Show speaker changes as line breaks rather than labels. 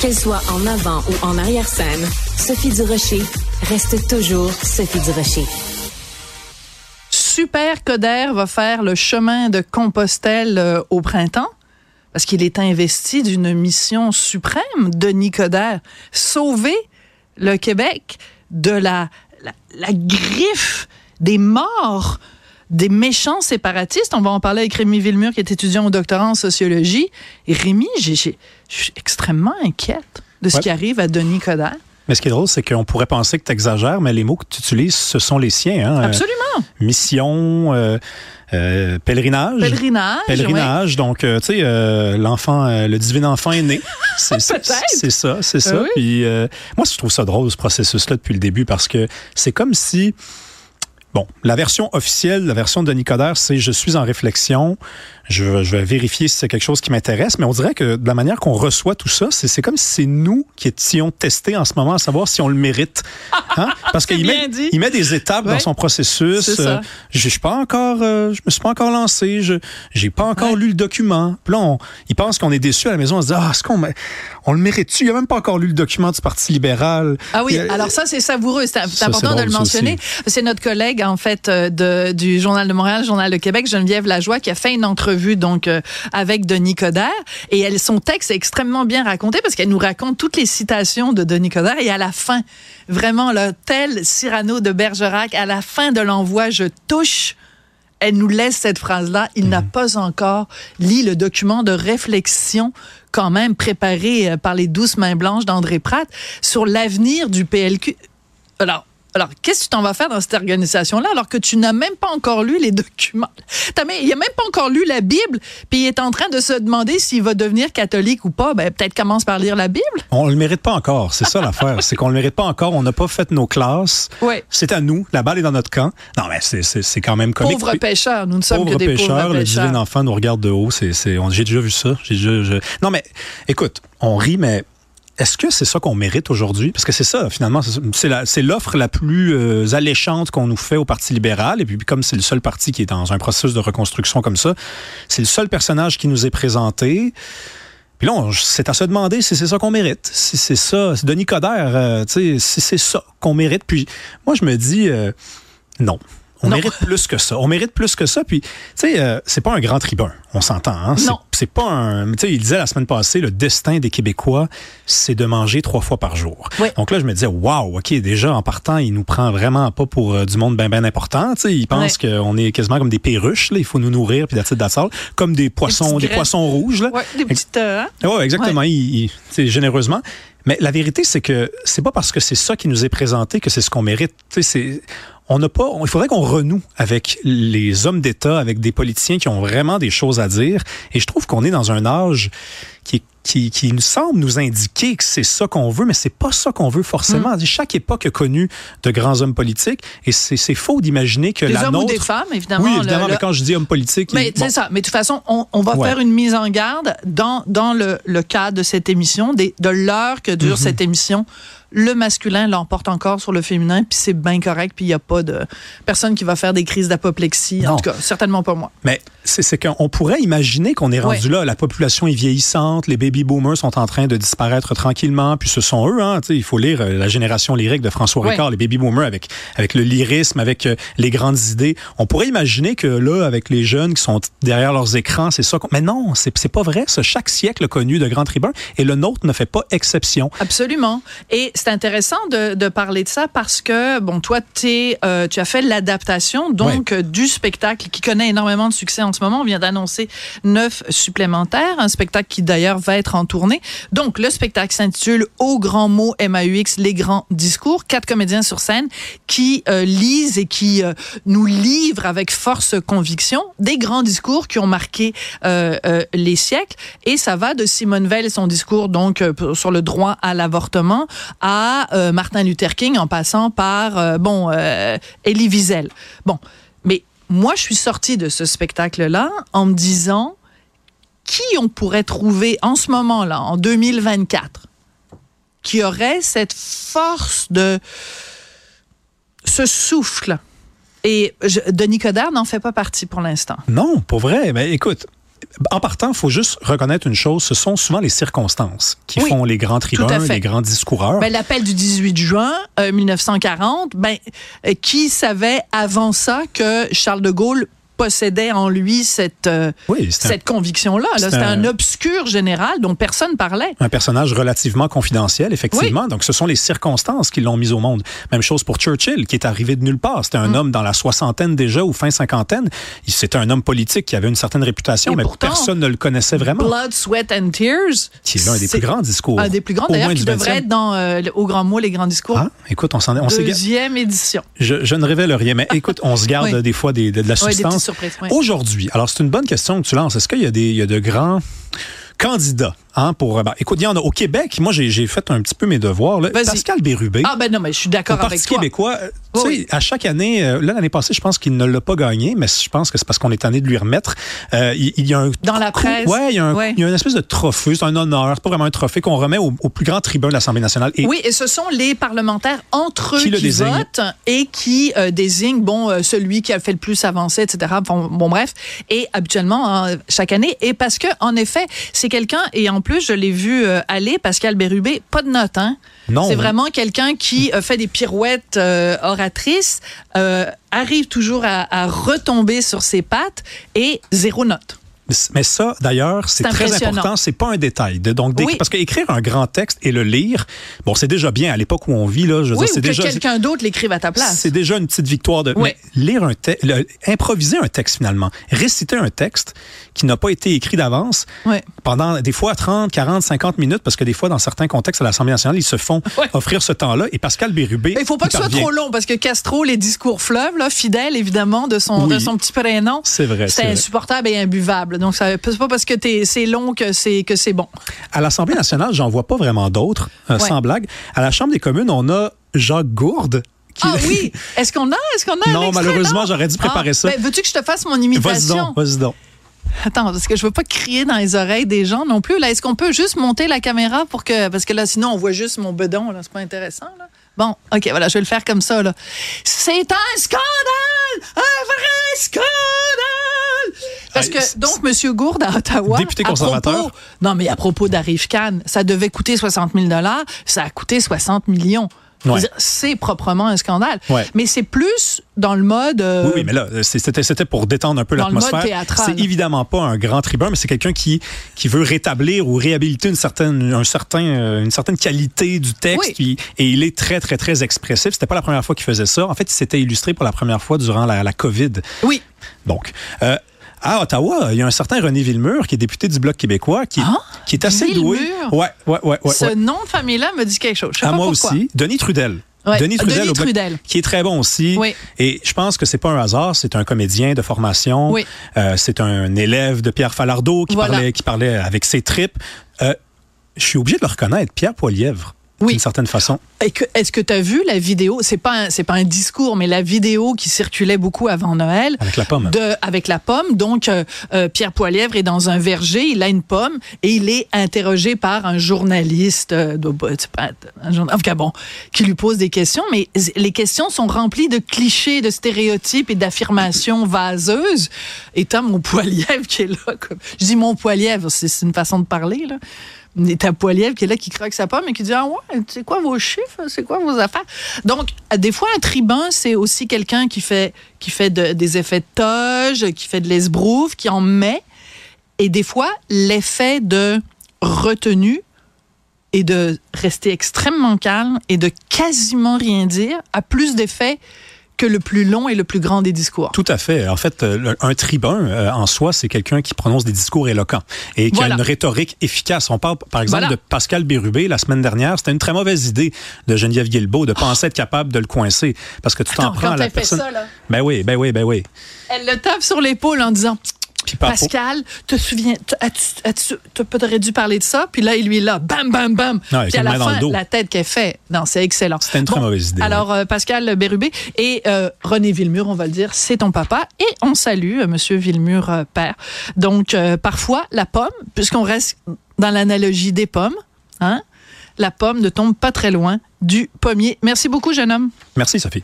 Qu'elle soit en avant ou en arrière-scène, Sophie Durocher reste toujours Sophie Durocher.
Super Coder va faire le chemin de Compostelle euh, au printemps parce qu'il est investi d'une mission suprême, Denis Coderre, sauver le Québec de la, griffe des morts des méchants séparatistes. On va en parler avec Rémi Villemur, qui est étudiant au doctorat en sociologie. Et Rémi, je suis extrêmement inquiète de ce
Ouais.
qui arrive à Denis Coderre.
Mais ce qui est drôle, c'est qu'on pourrait penser que tu exagères, mais les mots que tu utilises, ce sont les siens. Hein?
Absolument.
Euh, mission, euh, euh, pèlerinage.
Pèlerinage.
Pèlerinage. Donc, euh, tu sais, euh, l'enfant, le divin enfant est né. C'est ça, c'est ça.
Oui.
Puis, moi, je trouve ça drôle, ce processus-là, depuis le début, parce que c'est comme si. Bon, la version officielle, la version de Nicodère, c'est je suis en réflexion, je, je vais vérifier si c'est quelque chose qui m'intéresse, mais on dirait que de la manière qu'on reçoit tout ça, c'est comme si c'est nous qui étions testés en ce moment à savoir si on le mérite. Hein? Parce qu'il met,
dit.
il met des étapes
Ouais.
dans son processus. Euh, je, suis pas encore, euh, je me suis pas encore lancé, je j'ai pas encore
Ouais.
lu le document. Puis là, on, il pense qu'on est déçu à la maison, on se dit ah, est-ce qu'on on le mérite-tu? Il a même pas encore lu le document du Parti libéral.
Ah oui,
Et,
alors ça, c'est savoureux. C'est
Ça,
important de le mentionner. C'est notre collègue, en fait, euh, de, du Journal de Montréal, Journal de Québec, Geneviève Lajoie, qui a fait une entrevue donc euh, avec Denis Coderre. Et elle, son texte est extrêmement bien raconté parce qu'elle nous raconte toutes les citations de Denis Coderre. Et à la fin, vraiment, là, tel Cyrano de Bergerac, à la fin de l'envoi, je touche elle nous laisse cette phrase-là. Il n'a pas encore lu le document de réflexion quand même préparé euh, par les douces mains blanches d'André Pratt sur l'avenir du PLQ. Alors, alors qu'est-ce que tu t'en vas faire dans cette organisation-là alors que tu n'as même pas encore lu les documents? Même- il n'a même pas encore lu la Bible, puis il est en train de se demander s'il va devenir catholique ou pas. Ben, peut-être commence par lire la Bible.
On le mérite pas encore, c'est ça l'affaire, c'est qu'on le mérite pas encore, on n'a pas fait nos classes.
Ouais.
C'est à nous, la balle est dans notre camp. Non, mais c'est- c'est c'est quand même comique.
Pauvres pêcheurs, nous ne sommes
Pauvre
que des
pêcheur,
pauvres
le
pêcheurs.
divin enfant nous regarde de haut. C'est, j'ai déjà vu ça. Déjà- je- Non, mais écoute, on rit, mais est-ce que c'est ça qu'on mérite aujourd'hui? Parce que c'est ça, finalement, c'est, l'offre la plus euh, alléchante qu'on nous fait au Parti libéral. Et puis, comme c'est le seul parti qui est dans un processus de reconstruction comme ça, c'est le seul personnage qui nous est présenté. Puis là, c'est à se demander si c'est ça qu'on mérite. Si c'est ça, c'est Denis Coderre, euh, si c'est ça qu'on mérite. Puis moi, je me dis, euh, non. On
Non.
mérite plus que ça. On mérite plus que ça. Puis, tu sais, euh, c'est pas un grand tribun, on s'entend. Hein? C'est-
Non.
C'est pas un. Tu sais, il disait la semaine passée, le destin des Québécois, c'est de manger trois fois par jour.
Oui.
Donc là, je me disais, waouh, OK, déjà, en partant, il nous prend vraiment pas pour euh, du monde bien, bien important. Tu sais, il pense qu'on est quasiment comme des perruches, là. Il faut nous nourrir, puis d'attitude d'assal, comme des poissons, des poissons rouges, là.
Ouais, des petites. euh, hein?
Oui, exactement. Il, il- c'est généreusement. Mais la vérité, c'est que c'est pas parce que c'est ça qui nous est présenté que c'est ce qu'on mérite. Tu sais, c'est on n'a pas. on- il faudrait qu'on renoue avec les hommes d'État, avec des politiciens qui ont vraiment des choses à dire. Et je trouve qu'on est dans un âge qui, qui, qui nous semble nous indiquer que c'est ça qu'on veut, mais c'est pas ça qu'on veut forcément.
Mm.
Chaque époque a connu de grands hommes politiques, et c'est faux d'imaginer que
Des
la
hommes
nôtre.
ou des femmes, évidemment.
oui, évidemment.
le-
Mais quand je dis homme politique,
Mais
bon.
c'est ça. Mais de toute façon, on, on va
Ouais.
faire une mise en garde dans, dans le, le cadre de cette émission, des, de l'heure que dure cette émission. Le masculin l'emporte encore sur le féminin, puis c'est bien correct, puis il n'y a pas de personne qui va faire des crises d'apoplexie. En tout cas, certainement pas moi.
Mais c'est qu'on pourrait imaginer qu'on est rendu là. La population est vieillissante, les baby boomers sont en train de disparaître tranquillement, puis ce sont eux, hein, il faut lire euh, la génération lyrique de François. Ricard, les baby boomers avec avec le lyrisme, avec euh, les grandes idées. On pourrait imaginer que là, avec les jeunes qui sont derrière leurs écrans, c'est ça. qu'on- Mais non, c'est c'est pas vrai. Ça, chaque siècle a connu de grands tribuns et le nôtre ne fait pas exception.
Absolument. Et c'est intéressant de, de parler de ça parce que, bon, toi, t'es, euh, tu as fait l'adaptation donc du spectacle qui connaît énormément de succès en ce moment. On vient d'annoncer neuf supplémentaires, un spectacle qui d'ailleurs va être en tournée. Donc, le spectacle s'intitule Au grand mot MAUX, les grands discours. Quatre comédiens sur scène qui euh, lisent et qui euh, nous livrent avec force conviction des grands discours qui ont marqué euh, euh, les siècles. Et ça va de Simone Veil son discours donc euh, sur le droit à l'avortement à euh, Martin Luther King en passant par euh, bon euh, Elie Wiesel. Bon, mais moi je suis sortie de ce spectacle-là en me disant qui on pourrait trouver en ce moment-là, en 2024, qui aurait cette force de ce souffle? Et Denis Coderre n'en fait pas partie pour l'instant.
Non, pour vrai. Mais écoute, en partant, il faut juste reconnaître une chose, ce sont souvent les circonstances qui
Oui,
font les grands tribuns, les grands discoureurs.
Ben, L'appel du 18 juin euh, 1940, ben, euh, qui savait avant ça que Charles de Gaulle possédait en lui cette, euh,
oui,
cette conviction-là. là. C'était
un-
un obscur général dont personne parlait.
un personnage relativement confidentiel, effectivement. Donc, ce sont les circonstances qui l'ont mis au monde. Même chose pour Churchill, qui est arrivé de nulle part. C'était un
Mm.
homme dans la soixantaine déjà ou fin cinquantaine. C'était un homme politique qui avait une certaine réputation,
Et
mais
pourtant,
personne ne le connaissait vraiment.
Blood, Sweat and Tears.
Qui est l'un des plus grands discours.
Un des plus grands, d'ailleurs, qui devrait
20e.
être dans euh, Au Grand Mot, les grands discours.
Ah, écoute, on s'en on
Deuxième édition.
je, je ne révèle rien, mais écoute, on se garde
Oui.
des fois des- de, de la substance. Aujourd'hui, alors c'est une bonne question que tu lances. Est-ce qu'il y a des, il y a de grands candidats hein, pour. ben, écoute, il y en a au Québec. Moi, j'ai fait un petit peu mes devoirs. Là. Pascal Bérubé.
Ah ben non, mais je suis d'accord avec toi.
québécois, euh, tu sais,
Oui.
à chaque année, euh, là, l'année passée, je pense qu'il ne l'a pas gagné, mais je pense que c'est parce qu'on est tanné de lui remettre. Euh, il, il y a un
Dans la presse.
Ouais, il y a, un-
Ouais.
il y a une espèce de trophée, c'est un honneur, c'est pas vraiment un trophée qu'on remet au, au plus grand tribun de l'Assemblée nationale. Et
Oui, et ce sont les parlementaires entre eux
Qui
qui, votent et qui euh, désignent bon celui qui a fait le plus avancer, etc. Bon, bon, bref, et habituellement hein, chaque année. Et parce que en effet, c'est quelqu'un et en plus je l'ai vu euh, aller, Pascal Bérubé, pas de notes, hein.
Non.
C'est vraiment quelqu'un qui euh, fait des pirouettes euh, oratrices, arrive toujours à, à retomber sur ses pattes et zéro note.
Mais ça, d'ailleurs, c'est très important. C'est pas un détail. De, donc,
Oui.
parce qu'écrire un grand texte et le lire, bon, c'est déjà bien à l'époque où on vit là. Je
Oui,
c'est
que
déjà
quelqu'un d'autre l'écrive à ta place.
c'est déjà une petite victoire de.
Oui.
Mais lire un texte, improviser un texte finalement, réciter un texte qui n'a pas été écrit d'avance pendant des fois 30, 40, 50 minutes, parce que des fois dans certains contextes à l'Assemblée nationale, ils se font offrir ce temps-là. Et Pascal Bérubé,
Mais il faut pas que ce soit trop long parce que Castro, les discours fleuves, là, fidèle évidemment de son, de son petit prénom,
C'est vrai. c'est
insupportable et imbuvable. Donc, c'est pas parce que c'est long que c'est que c'est bon.
À l'Assemblée nationale, j'en vois pas vraiment d'autres, euh,
Ouais.
sans blague. À la Chambre des communes, on a Jacques Gourde. Qui...
Ah oui! Est-ce qu'on a? Est-ce qu'on a
Non, malheureusement, j'aurais dû préparer
Ah,
ça.
ben, Veux-tu que je te fasse mon
Vas-y
imitation?
donc, vas-y donc.
Attends, parce que je veux pas crier dans les oreilles des gens non plus. Là, est-ce qu'on peut juste monter la caméra pour que. Parce que là, sinon, on voit juste mon bedon, là. C'est pas intéressant, là. Bon, OK, voilà, je vais le faire comme ça, là. C'est un scandale! Un vrai scandale! Parce
Ah,
que, donc, M. Gourde à Ottawa.
Député
à
conservateur.
propos- non, mais à propos d'Arif Khan, ça devait coûter 60 000 ça a coûté 60 millions.
Ouais.
C'est proprement un scandale.
Ouais.
Mais c'est plus dans le mode. euh,
Oui, oui, mais là, c'était pour détendre un peu l'atmosphère. C'est évidemment pas un grand tribun, mais c'est quelqu'un qui, qui veut rétablir ou réhabiliter une certaine, un certain, euh, une certaine qualité du texte.
Oui.
Puis- et il est très, très, très expressif. C'était pas la première fois qu'il faisait ça. En fait, il s'était illustré pour la première fois durant la, la COVID.
Oui.
Donc, euh, à Ottawa, il y a un certain René Villemur, qui est député du Bloc québécois, qui,
Ah,
qui est assez doué. Ouais, ouais, ouais, ouais.
Ce
ouais.
nom de famille-là me dit quelque chose. Je sais
À
pas
moi
pourquoi.
aussi. Denis Trudel.
Ouais.
Denis Trudel,
Denis Trudel.
qui est très bon aussi.
Oui.
Et je pense que c'est pas un hasard, c'est un comédien de formation.
Oui.
Euh, c'est un élève de Pierre Falardeau qui,
Voilà.
parlait, qui parlait avec ses tripes. Euh, je suis obligé de le reconnaître, Pierre Poilièvre,
Oui.
d'une certaine façon.
Est-ce que tu as vu la vidéo C'est pas c'est pas un discours, mais la vidéo qui circulait beaucoup avant Noël.
Avec la pomme.
De, avec la pomme. Donc, euh, euh, Pierre Poilièvre est dans un verger, il a une pomme et il est interrogé par un journaliste, euh, de, pas un journal- en tout cas, bon, qui lui pose des questions, mais les questions sont remplies de clichés, de stéréotypes et d'affirmations vaseuses. Et t'as mon Poilièvre qui est là. Comme, je dis mon Poilièvre, c'est une façon de parler, là. T'as Poilièvre qui est là, qui croque sa pomme et qui dit Ah ouais, c'est quoi vos chiffres? C'est quoi vos affaires? Donc, à- des fois, un tribun, c'est aussi quelqu'un qui fait, qui fait de- des effets de toge, qui fait de l'esbrouf, qui en met. Et des fois, l'effet de retenue et de rester extrêmement calme et de quasiment rien dire a plus d'effet que le plus long et le plus grand des discours.
Tout à fait. En fait, euh, un tribun, euh, en soi, c'est quelqu'un qui prononce des discours éloquents et qui
Voilà.
a une rhétorique efficace. On parle, par exemple,
Voilà.
de Pascal Bérubé la semaine dernière. C'était une très mauvaise idée de Geneviève Guilbeault de penser être capable de le coincer parce que tu t'en prends
quand
à la personne.
ça, là.
Ben oui, ben oui, ben oui.
Elle le tape sur l'épaule en disant Pascal, te souviens, tu aurais dû parler de ça? Puis là, il lui est là, bam, bam, bam.
Non,
Puis à la fin, la tête qu'elle fait. Non, c'est excellent.
C'était une très mauvaise idée,
Alors, euh, Pascal Bérubé et euh, René Villemur, on va le dire, c'est ton papa. Et on salue euh, Monsieur Villemur, euh, père. Donc, parfois, la pomme, puisqu'on reste dans l'analogie des pommes, hein, la pomme ne tombe pas très loin du pommier. Merci beaucoup, jeune homme.
Merci, Sophie.